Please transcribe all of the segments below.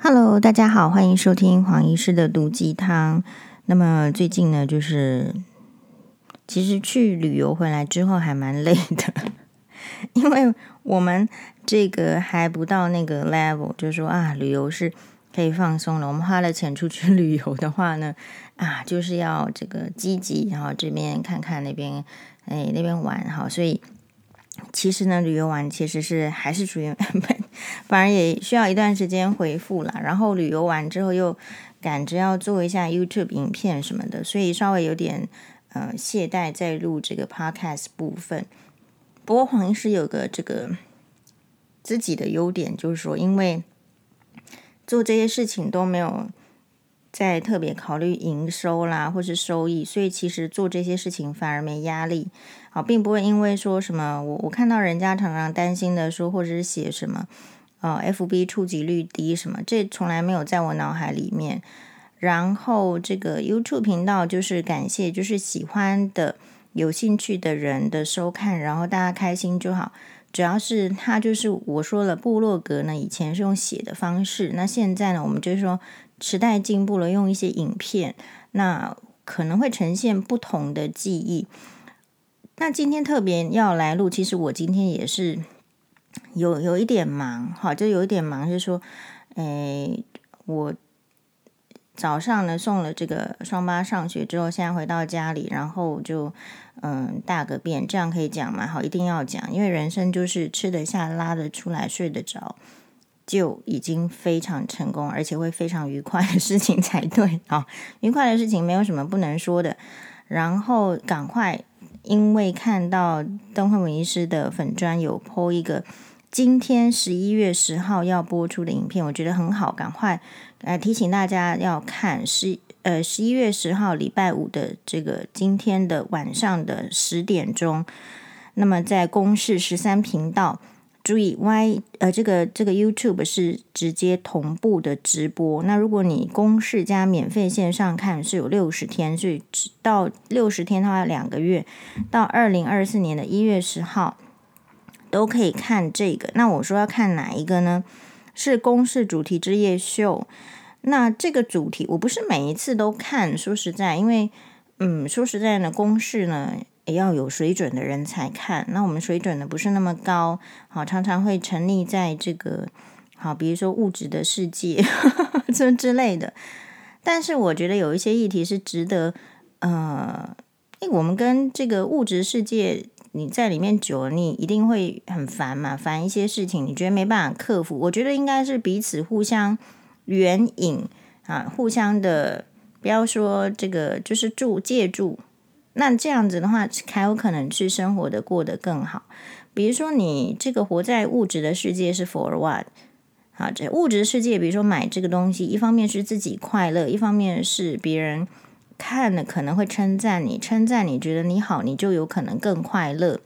Hello，大家好，欢迎收听黄医师的毒鸡汤。那么最近呢，就是其实去旅游回来之后还蛮累的，因为我们这个还不到那个 level，就是说啊，旅游是可以放松了。我们花了钱出去旅游的话呢，啊，就是要这个积极，然后这边看看那边，哎，那边玩哈，所以。其实呢，旅游完其实是还是属于，反而也需要一段时间恢复了。然后旅游完之后又赶着要做一下 YouTube 影片什么的，所以稍微有点呃懈怠在录这个 Podcast 部分。不过黄医师有个这个自己的优点，就是说因为做这些事情都没有在特别考虑营收啦或是收益，所以其实做这些事情反而没压力。好，并不会因为说什么，我我看到人家常常担心的说，或者是写什么，呃，FB 触及率低什么，这从来没有在我脑海里面。然后这个 YouTube 频道就是感谢，就是喜欢的、有兴趣的人的收看，然后大家开心就好。主要是他就是我说了，部落格呢以前是用写的方式，那现在呢，我们就是说时代进步了，用一些影片，那可能会呈现不同的记忆。那今天特别要来录，其实我今天也是有有一点忙，哈，就有一点忙，就是说，诶，我早上呢送了这个双八上学之后，现在回到家里，然后就嗯大个便，这样可以讲吗？好，一定要讲，因为人生就是吃得下、拉得出来、睡得着，就已经非常成功，而且会非常愉快的事情才对。好，愉快的事情没有什么不能说的，然后赶快。因为看到邓惠文医师的粉专有 po 一个今天十一月十号要播出的影片，我觉得很好，赶快呃提醒大家要看十呃十一月十号礼拜五的这个今天的晚上的十点钟，那么在公视十三频道。注意，Y 呃，这个这个 YouTube 是直接同步的直播。那如果你公式加免费线上看是有六十天，所以到六十天的话，两个月到二零二四年的一月十号都可以看这个。那我说要看哪一个呢？是公式主题之夜秀。那这个主题我不是每一次都看，说实在，因为嗯，说实在呢，公式呢。也要有水准的人才看，那我们水准呢不是那么高，好，常常会沉溺在这个好，比如说物质的世界 这之类的。但是我觉得有一些议题是值得，呃，因为我们跟这个物质世界你在里面久了，你一定会很烦嘛，烦一些事情，你觉得没办法克服。我觉得应该是彼此互相援引啊，互相的，不要说这个就是助借助。那这样子的话，才有可能去生活的过得更好。比如说，你这个活在物质的世界是 for what？好，这物质世界，比如说买这个东西，一方面是自己快乐，一方面是别人看了可能会称赞你，称赞你觉得你好，你就有可能更快乐。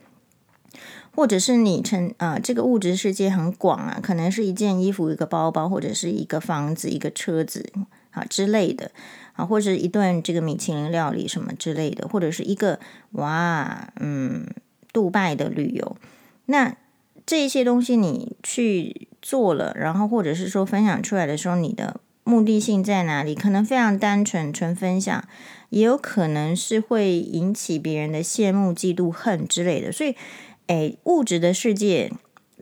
或者是你称啊、这个物质世界很广啊，可能是一件衣服、一个包包，或者是一个房子、一个车子啊之类的。啊，或者一顿这个米其林料理什么之类的，或者是一个哇，嗯，杜拜的旅游，那这些东西你去做了，然后或者是说分享出来的时候，你的目的性在哪里？可能非常单纯，纯分享，也有可能是会引起别人的羡慕、嫉妒、恨之类的。所以，诶，物质的世界。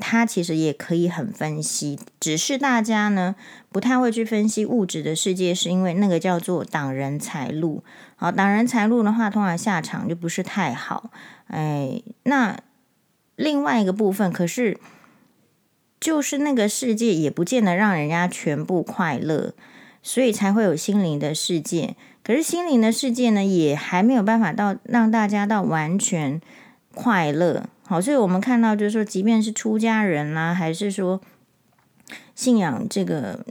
它其实也可以很分析，只是大家呢不太会去分析物质的世界，是因为那个叫做挡人财路。好，挡人财路的话，通常下场就不是太好。哎，那另外一个部分，可是就是那个世界也不见得让人家全部快乐，所以才会有心灵的世界。可是心灵的世界呢，也还没有办法到让大家到完全快乐。好，所以我们看到，就是说，即便是出家人啦、还是说信仰这个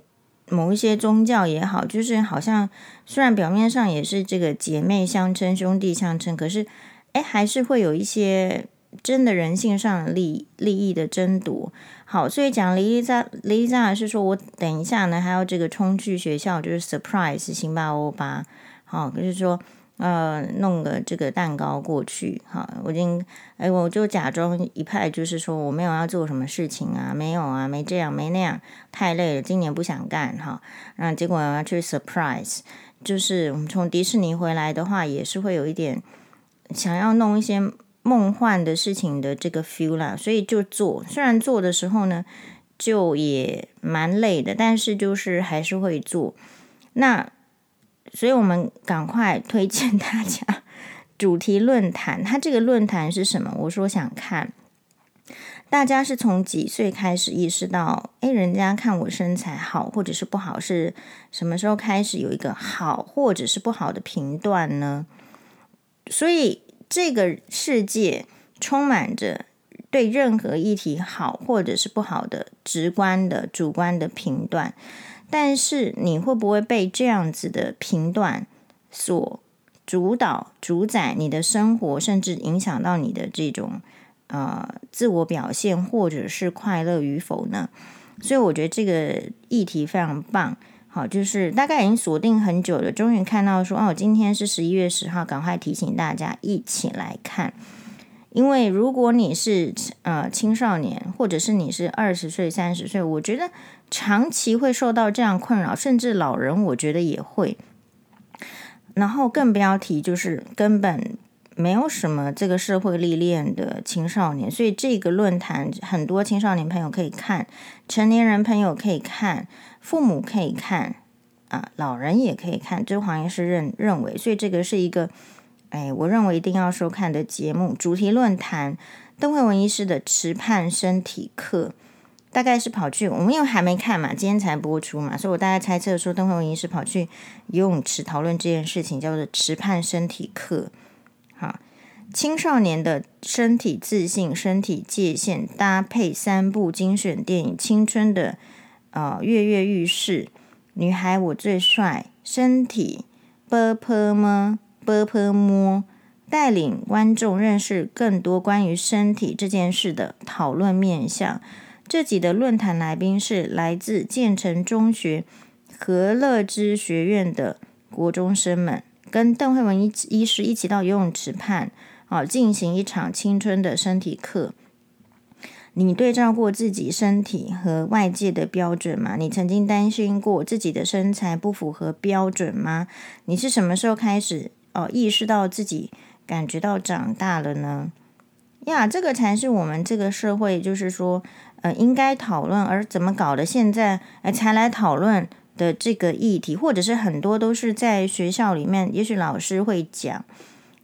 某一些宗教也好，就是好像虽然表面上也是这个姐妹相称、兄弟相称，可是哎，还是会有一些真的人性上的利利益的争夺。好，所以讲黎丽莎，黎丽莎是说我等一下呢还要这个冲去学校，就是 surprise 辛巴欧巴。好，就是说。呃，弄个这个蛋糕过去，哈，我已经，哎，我就假装一派，就是说我没有要做什么事情啊，没有啊，没这样，没那样，太累了，今年不想干，哈，然后结果我要去 surprise，就是我们从迪士尼回来的话，也是会有一点想要弄一些梦幻的事情的这个 feel 啦，所以就做，虽然做的时候呢，就也蛮累的，但是就是还是会做，那。所以我们赶快推荐大家 主题论坛。它这个论坛是什么？我说想看，大家是从几岁开始意识到，诶，人家看我身材好或者是不好，是什么时候开始有一个好或者是不好的评断呢？所以这个世界充满着对任何议题好或者是不好的直观的、主观的评断。但是你会不会被这样子的评断所主导、主宰你的生活，甚至影响到你的这种呃自我表现，或者是快乐与否呢？所以我觉得这个议题非常棒。好，就是大概已经锁定很久了，终于看到说哦，今天是十一月十号，赶快提醒大家一起来看。因为如果你是呃青少年，或者是你是二十岁、三十岁，我觉得长期会受到这样困扰，甚至老人我觉得也会。然后更不要提就是根本没有什么这个社会历练的青少年，所以这个论坛很多青少年朋友可以看，成年人朋友可以看，父母可以看，啊，老人也可以看。这黄医师认认为，所以这个是一个。哎，我认为一定要收看的节目主题论坛，邓惠文医师的池畔身体课，大概是跑去我们因为还没看嘛，今天才播出嘛，所以我大概猜测说，邓惠文是跑去游泳池讨论这件事情，叫做池畔身体课。好，青少年的身体自信、身体界限搭配三部精选电影，青春的呃跃跃欲试，女孩我最帅，身体啵泼么？波泼摸带领观众认识更多关于身体这件事的讨论面向。这集的论坛来宾是来自建成中学和乐之学院的国中生们，跟邓惠文医医师一起到游泳池畔啊，进行一场青春的身体课。你对照过自己身体和外界的标准吗？你曾经担心过自己的身材不符合标准吗？你是什么时候开始？哦，意识到自己感觉到长大了呢？呀，这个才是我们这个社会，就是说，呃，应该讨论，而怎么搞的？现在呃才来讨论的这个议题，或者是很多都是在学校里面，也许老师会讲，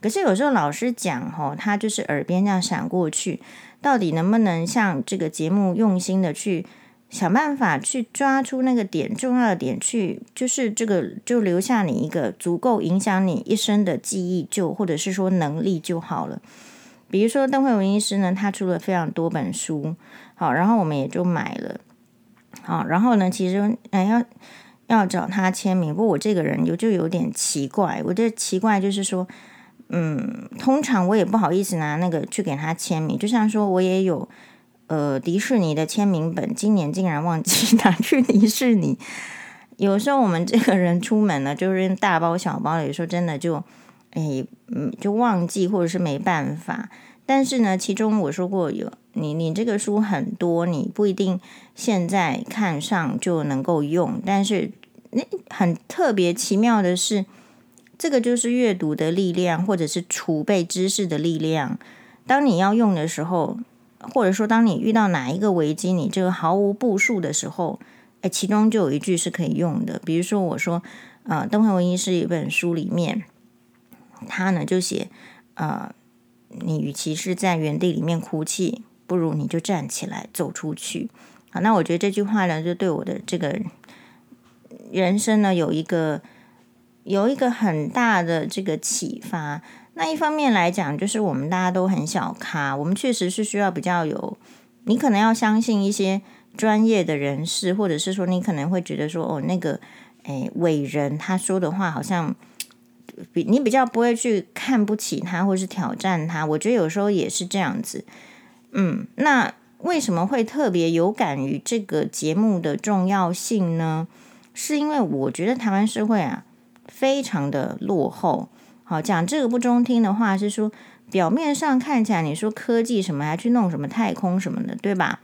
可是有时候老师讲，哦，他就是耳边这样闪过去，到底能不能像这个节目用心的去？想办法去抓出那个点，重要的点去，就是这个就留下你一个足够影响你一生的记忆就，或者是说能力就好了。比如说邓慧文医师呢，他出了非常多本书，好，然后我们也就买了，好，然后呢，其实哎要要找他签名，不过我这个人有就有点奇怪，我这奇怪就是说，嗯，通常我也不好意思拿那个去给他签名，就像说我也有。呃，迪士尼的签名本，今年竟然忘记 拿去迪士尼。有时候我们这个人出门呢，就是大包小包的，有时候真的就，哎，嗯，就忘记或者是没办法。但是呢，其中我说过有你，你这个书很多，你不一定现在看上就能够用。但是那很特别奇妙的是，这个就是阅读的力量，或者是储备知识的力量。当你要用的时候。或者说，当你遇到哪一个危机，你这个毫无部署的时候，哎，其中就有一句是可以用的。比如说，我说，呃，邓惠文医师一本书里面，他呢就写，呃，你与其是在原地里面哭泣，不如你就站起来走出去。好，那我觉得这句话呢，就对我的这个人生呢，有一个有一个很大的这个启发。那一方面来讲，就是我们大家都很小咖，我们确实是需要比较有，你可能要相信一些专业的人士，或者是说你可能会觉得说，哦，那个，诶，伟人他说的话好像比你比较不会去看不起他，或是挑战他。我觉得有时候也是这样子。嗯，那为什么会特别有感于这个节目的重要性呢？是因为我觉得台湾社会啊，非常的落后。好，讲这个不中听的话是说，表面上看起来你说科技什么，还去弄什么太空什么的，对吧？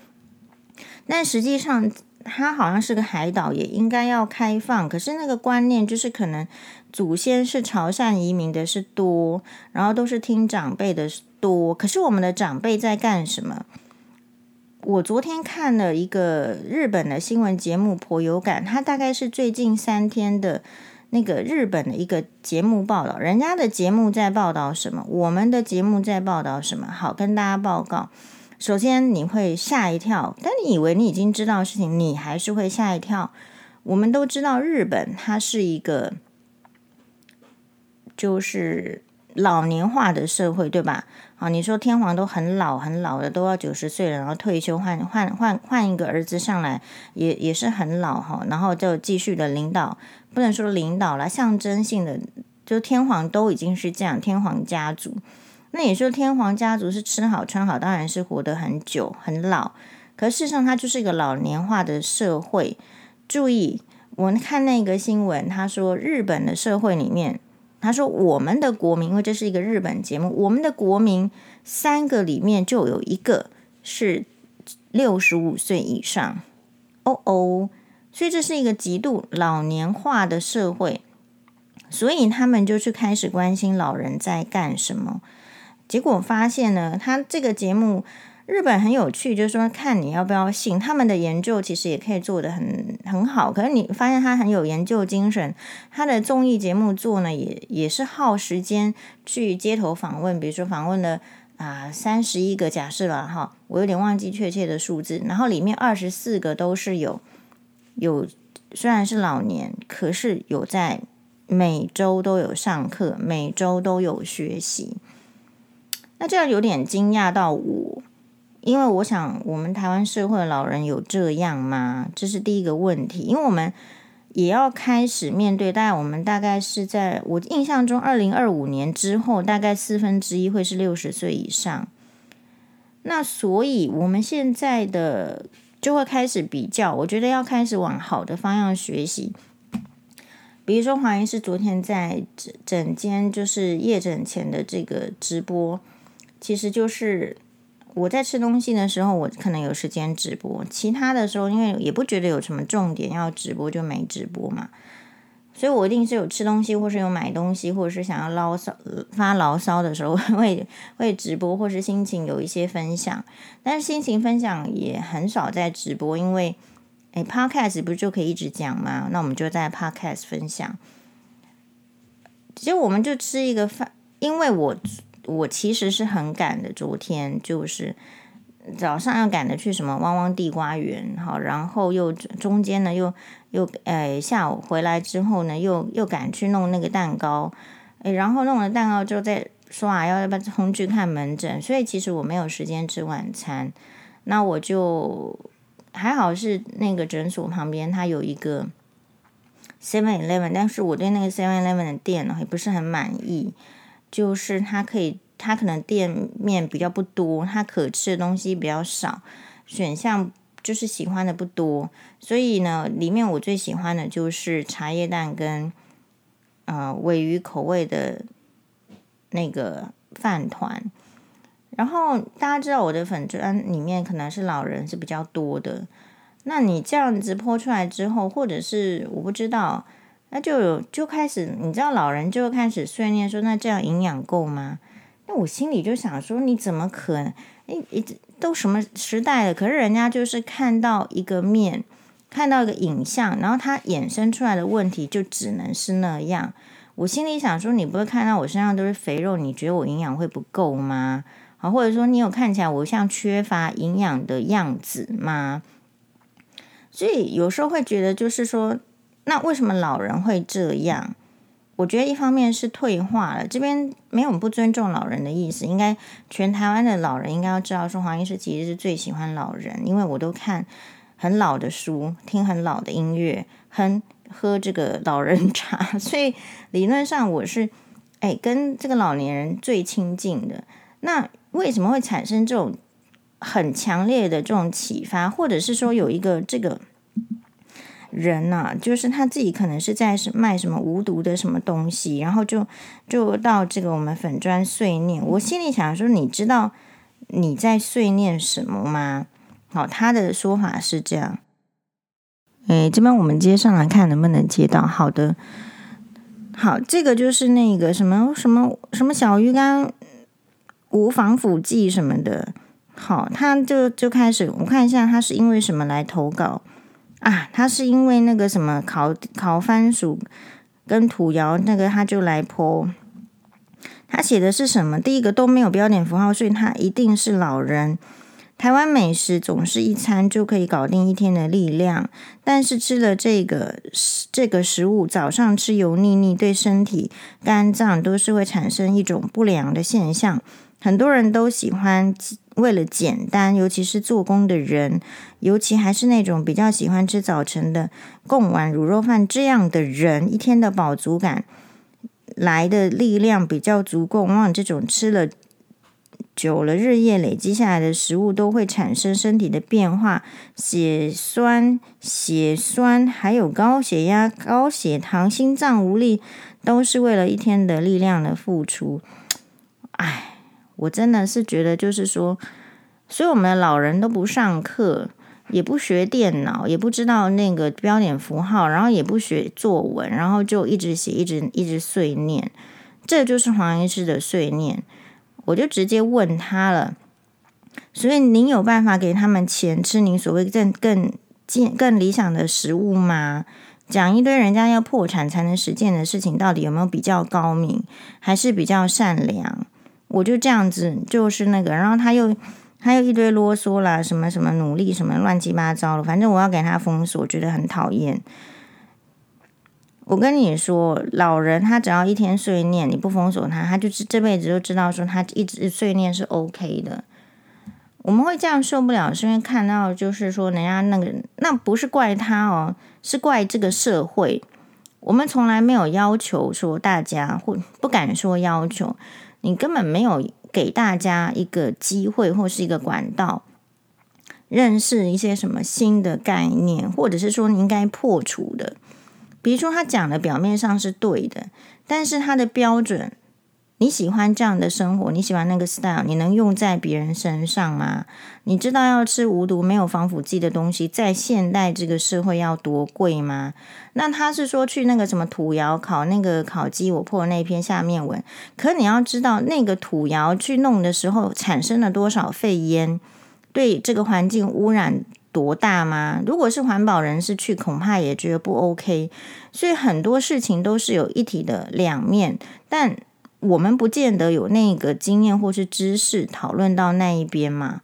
但实际上，它好像是个海岛，也应该要开放。可是那个观念就是，可能祖先是潮汕移民的是多，然后都是听长辈的多。可是我们的长辈在干什么？我昨天看了一个日本的新闻节目，颇有感。它大概是最近三天的那个日本的一个节目报道。人家的节目在报道什么？我们的节目在报道什么？好，跟大家报告。首先，你会吓一跳，但你以为你已经知道事情，你还是会吓一跳。我们都知道，日本它是一个就是老年化的社会，对吧？啊，你说天皇都很老很老的，都要九十岁了，然后退休换换换换一个儿子上来，也也是很老哈，然后就继续的领导，不能说领导了，象征性的，就天皇都已经是这样，天皇家族。那你说天皇家族是吃好穿好，当然是活得很久很老。可事实上，它就是一个老年化的社会。注意，我看那个新闻，他说日本的社会里面，他说我们的国民，因为这是一个日本节目，我们的国民三个里面就有一个是六十五岁以上。哦哦，所以这是一个极度老年化的社会，所以他们就去开始关心老人在干什么。结果发现呢，他这个节目日本很有趣，就是说看你要不要信。他们的研究其实也可以做的很很好，可是你发现他很有研究精神。他的综艺节目做呢，也也是耗时间去街头访问，比如说访问了啊三十一个假设了哈，我有点忘记确切的数字。然后里面二十四个都是有有虽然是老年，可是有在每周都有上课，每周都有学习。那这样有点惊讶到我，因为我想，我们台湾社会的老人有这样吗？这是第一个问题，因为我们也要开始面对。大概我们大概是在我印象中，二零二五年之后，大概四分之一会是六十岁以上。那所以我们现在的就会开始比较，我觉得要开始往好的方向学习。比如说，黄医师昨天在诊诊间，就是夜诊前的这个直播。其实就是我在吃东西的时候，我可能有时间直播；其他的时候，因为也不觉得有什么重点要直播，就没直播嘛。所以我一定是有吃东西，或是有买东西，或者是想要唠骚发牢骚的时候，会会直播，或是心情有一些分享。但是心情分享也很少在直播，因为诶，Podcast 不是就可以一直讲吗？那我们就在 Podcast 分享。其实我们就吃一个饭，因为我。我其实是很赶的，昨天就是早上要赶着去什么汪汪地瓜园，好，然后又中间呢又又呃下午回来之后呢又又赶去弄那个蛋糕，诶，然后弄了蛋糕之后再说啊要要不要冲去看门诊，所以其实我没有时间吃晚餐，那我就还好是那个诊所旁边它有一个 Seven Eleven，但是我对那个 Seven Eleven 的店呢也不是很满意。就是它可以，它可能店面比较不多，它可吃的东西比较少，选项就是喜欢的不多，所以呢，里面我最喜欢的就是茶叶蛋跟呃尾鱼口味的那个饭团。然后大家知道我的粉专里面可能是老人是比较多的，那你这样子泼出来之后，或者是我不知道。那就有就开始，你知道老人就开始碎念说：“那这样营养够吗？”那我心里就想说：“你怎么可能？诶，都什么时代了？可是人家就是看到一个面，看到一个影像，然后他衍生出来的问题就只能是那样。我心里想说：你不会看到我身上都是肥肉，你觉得我营养会不够吗？啊，或者说你有看起来我像缺乏营养的样子吗？所以有时候会觉得就是说。那为什么老人会这样？我觉得一方面是退化了，这边没有不尊重老人的意思。应该全台湾的老人应该要知道，说黄医师其实是最喜欢老人，因为我都看很老的书，听很老的音乐，很喝这个老人茶，所以理论上我是哎跟这个老年人最亲近的。那为什么会产生这种很强烈的这种启发，或者是说有一个这个？人呐、就是他自己可能是在卖什么无毒的什么东西，然后就就到这个我们粉砖碎念。我心里想说，你知道你在碎念什么吗？好，他的说法是这样。哎，这边我们接上来看能不能接到。好的，好，这个就是那个什么什么什么小鱼干无防腐剂什么的。好，他就就开始，我看一下他是因为什么来投稿啊？他是因为那个什么烤烤番薯跟土窑那个，他就来 po。他写的是什么？第一个都没有标点符号，所以他一定是老人。台湾美食总是一餐就可以搞定一天的力量，但是吃了这个这个食物，早上吃油腻腻，对身体肝脏都是会产生一种不良的现象。很多人都喜欢为了简单，尤其是做工的人，尤其还是那种比较喜欢吃早晨的贡丸卤肉饭这样的人，一天的饱足感来的力量比较足够，往往这种吃了。久了，日夜累积下来的食物都会产生身体的变化，血栓、血栓，还有高血压、高血糖、心脏无力，都是为了一天的力量的付出。哎，我真的是觉得，就是说，所以我们的老人都不上课，也不学电脑，也不知道那个标点符号，然后也不学作文，然后就一直写，一直一直碎念，这就是黄医师的碎念。我就直接问他了，所以您有办法给他们钱吃您所谓更更更更理想的食物吗？讲一堆人家要破产才能实践的事情，到底有没有比较高明，还是比较善良？我就这样子，就是那个，然后他又他又一堆啰嗦啦，什么什么努力，什么乱七八糟的，反正我要给他封锁，觉得很讨厌。我跟你说，老人他只要一天碎念，你不封锁他，他就是这辈子就知道说他一直碎念是 OK 的。我们会这样受不了，是因为看到就是说人家那个，那不是怪他哦，是怪这个社会。我们从来没有要求说大家，或不敢说要求，你根本没有给大家一个机会或是一个管道，认识一些什么新的概念，或者是说你应该破除的。比如说，他讲的表面上是对的，但是他的标准，你喜欢这样的生活，你喜欢那个 style，你能用在别人身上吗？你知道要吃无毒、没有防腐剂的东西，在现代这个社会要多贵吗？那他是说去那个什么土窑烤那个烤鸡，我破那篇下面文，可你要知道，那个土窑去弄的时候产生了多少废烟，对这个环境污染。多大吗？如果是环保人士去，恐怕也觉得不 OK。所以很多事情都是有一体的两面，但我们不见得有那个经验或是知识讨论到那一边嘛。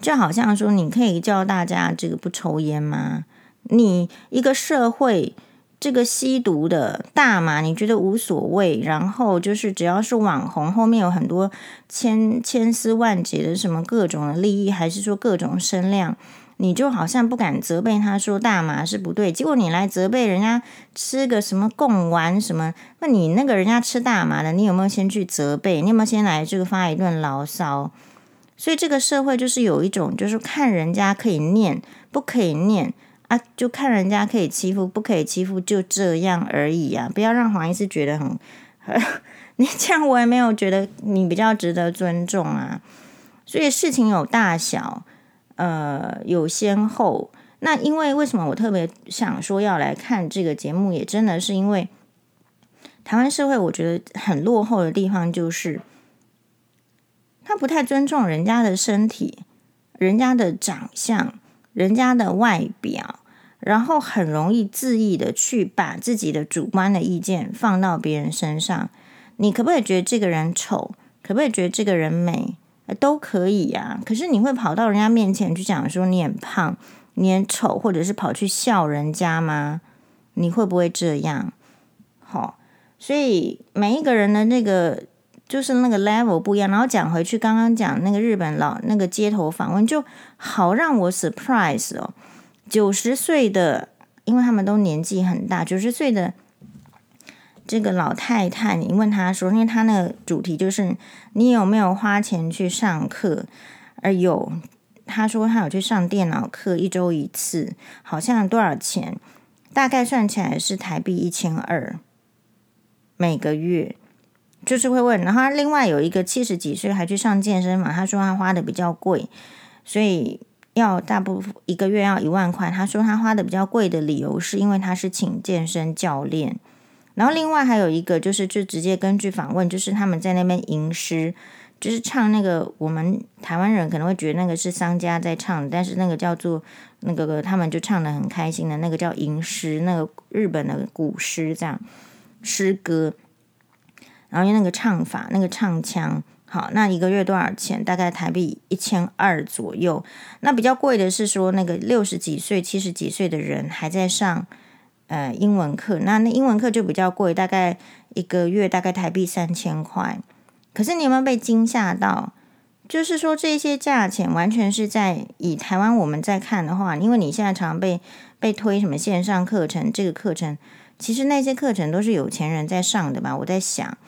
就好像说，你可以叫大家这个不抽烟吗？你一个社会。这个吸毒的大麻，你觉得无所谓？然后就是只要是网红，后面有很多千千丝万结的什么各种的利益，还是说各种声量，你就好像不敢责备他说大麻是不对。结果你来责备人家吃个什么贡丸什么，那你那个人家吃大麻的，你有没有先去责备？你有没有先来这个发一顿牢骚？所以这个社会就是有一种，就是看人家可以念，不可以念。啊，就看人家可以欺负，不可以欺负，就这样而已啊！不要让黄医师觉得很，你这样我也没有觉得你比较值得尊重啊。所以事情有大小，呃，有先后。那因为为什么我特别想说要来看这个节目，也真的是因为台湾社会我觉得很落后的地方，就是他不太尊重人家的身体，人家的长相。人家的外表，然后很容易恣意的去把自己的主观的意见放到别人身上。你可不可以觉得这个人丑？可不可以觉得这个人美？都可以呀。可是你会跑到人家面前去讲说你很胖，你很丑，或者是跑去笑人家吗？你会不会这样？好，所以每一个人的那个。就是那个 level 不一样，然后讲回去，刚刚讲那个日本老那个街头访问，就好让我 surprise 哦。九十岁的，因为他们都年纪很大，九十岁的这个老太太，你问她说，因为他那个主题就是你有没有花钱去上课？而有，她说她有去上电脑课，一周一次，好像多少钱？大概算起来是台币一千二每个月。就是会问，然后另外有一个七十几岁还去上健身房，他说他花的比较贵，所以要大部分一个月要一万块。他说他花的比较贵的理由是因为他是请健身教练。然后另外还有一个就是就直接根据访问，就是他们在那边吟诗，就是唱那个我们台湾人可能会觉得那个是商家在唱，但是那个叫做那个他们就唱的很开心的那个叫吟诗，那个日本的古诗这样诗歌。然后用那个唱法，那个唱腔，好，那一个月多少钱？大概台币一千二左右。那比较贵的是说，那个六十几岁、七十几岁的人还在上呃英文课，那那英文课就比较贵，大概一个月大概台币三千块。可是你有没有被惊吓到？就是说这些价钱完全是在以台湾我们在看的话，因为你现在常被被推什么线上课程，这个课程其实那些课程都是有钱人在上的吧？我在想。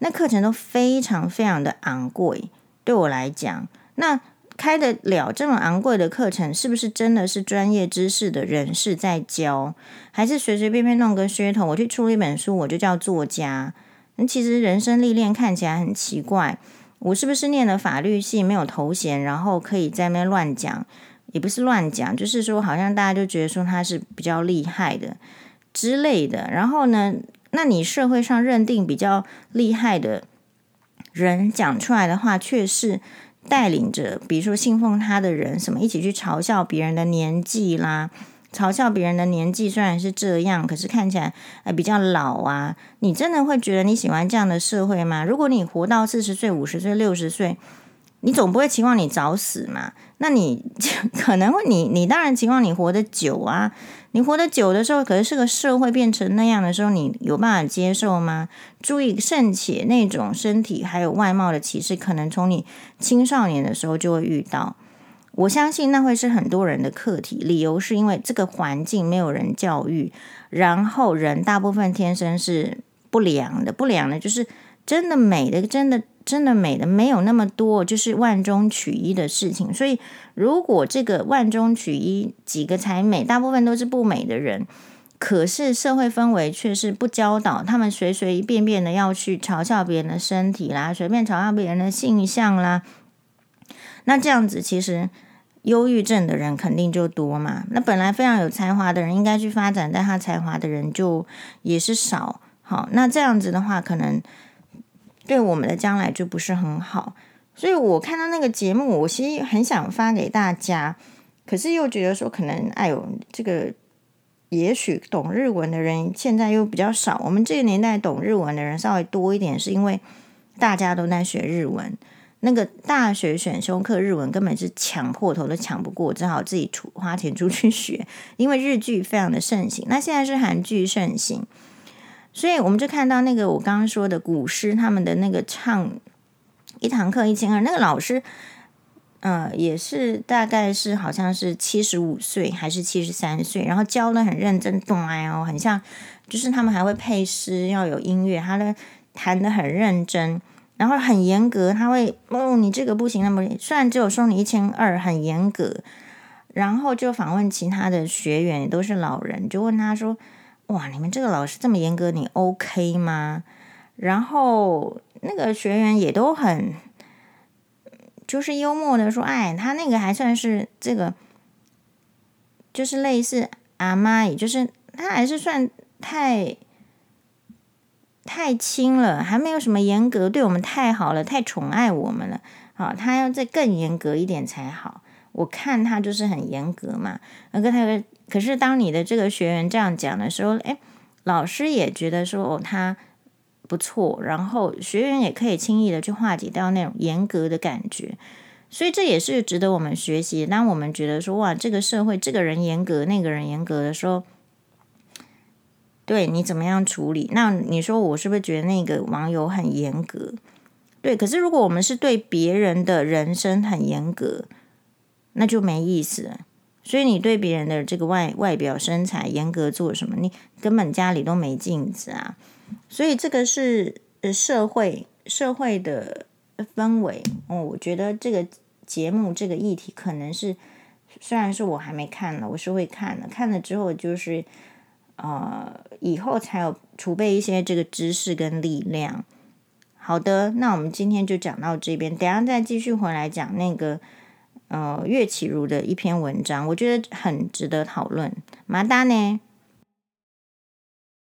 那课程都非常非常的昂贵，对我来讲，那开得了这么昂贵的课程，是不是真的是专业知识的人士在教，还是随随便便弄个噱头？我去出了一本书，我就叫作家。那其实人生历练看起来很奇怪，我是不是念了法律系没有头衔，然后可以在那边乱讲？也不是乱讲，就是说好像大家就觉得说他是比较厉害的之类的。然后呢？那你社会上认定比较厉害的人讲出来的话，却是带领着，比如说信奉他的人，什么一起去嘲笑别人的年纪啦，嘲笑别人的年纪虽然是这样，可是看起来呃比较老啊。你真的会觉得你喜欢这样的社会吗？如果你活到四十岁、五十岁、六十岁，你总不会期望你早死嘛？那你 可能会，你你当然期望你活得久啊。你活得久的时候，可是这个社会变成那样的时候，你有办法接受吗？注意，甚且那种身体还有外貌的歧视，可能从你青少年的时候就会遇到。我相信那会是很多人的课题。理由是因为这个环境没有人教育，然后人大部分天生是不良的，不良的就是真的美的，真的。真的美的没有那么多，就是万中取一的事情。所以，如果这个万中取一几个才美，大部分都是不美的人，可是社会氛围却是不教导他们随随便便的要去嘲笑别人的身体啦，随便嘲笑别人的性向啦。那这样子，其实忧郁症的人肯定就多嘛。那本来非常有才华的人应该去发展，但他才华的人就也是少。好，那这样子的话，可能。对我们的将来就不是很好，所以我看到那个节目，我其实很想发给大家，可是又觉得说可能，哎呦，这个也许懂日文的人现在又比较少，我们这个年代懂日文的人稍微多一点，是因为大家都在学日文，那个大学选修课日文根本是抢破头都抢不过，只好自己出花钱出去学，因为日剧非常的盛行，那现在是韩剧盛行。所以我们就看到那个我刚刚说的古诗，他们的那个唱一堂课一千二，那个老师，呃，也是大概是好像是七十五岁还是七十三岁，然后教的很认真，懂哎哦，很像，就是他们还会配诗，要有音乐，他的弹的很认真，然后很严格，他会哦，你这个不行，那么虽然只有收你一千二，很严格，然后就访问其他的学员，也都是老人，就问他说。哇，你们这个老师这么严格，你 OK 吗？然后那个学员也都很，就是幽默的说，哎，他那个还算是这个，就是类似阿妈，也就是他还是算太太轻了，还没有什么严格，对我们太好了，太宠爱我们了。好，他要再更严格一点才好。我看他就是很严格嘛，那个他。可是，当你的这个学员这样讲的时候，诶，老师也觉得说哦，他不错，然后学员也可以轻易的去化解掉那种严格的感觉，所以这也是值得我们学习。当我们觉得说哇，这个社会这个人严格，那个人严格的时候，对你怎么样处理？那你说我是不是觉得那个网友很严格？对，可是如果我们是对别人的人生很严格，那就没意思了。所以你对别人的这个外外表身材严格做什么？你根本家里都没镜子啊！所以这个是呃社会社会的氛围哦。我觉得这个节目这个议题，可能是虽然是我还没看了，我是会看的，看了之后就是呃以后才有储备一些这个知识跟力量。好的，那我们今天就讲到这边，等下再继续回来讲那个呃岳绮如的一篇文章，我觉得很值得讨论。马达呢？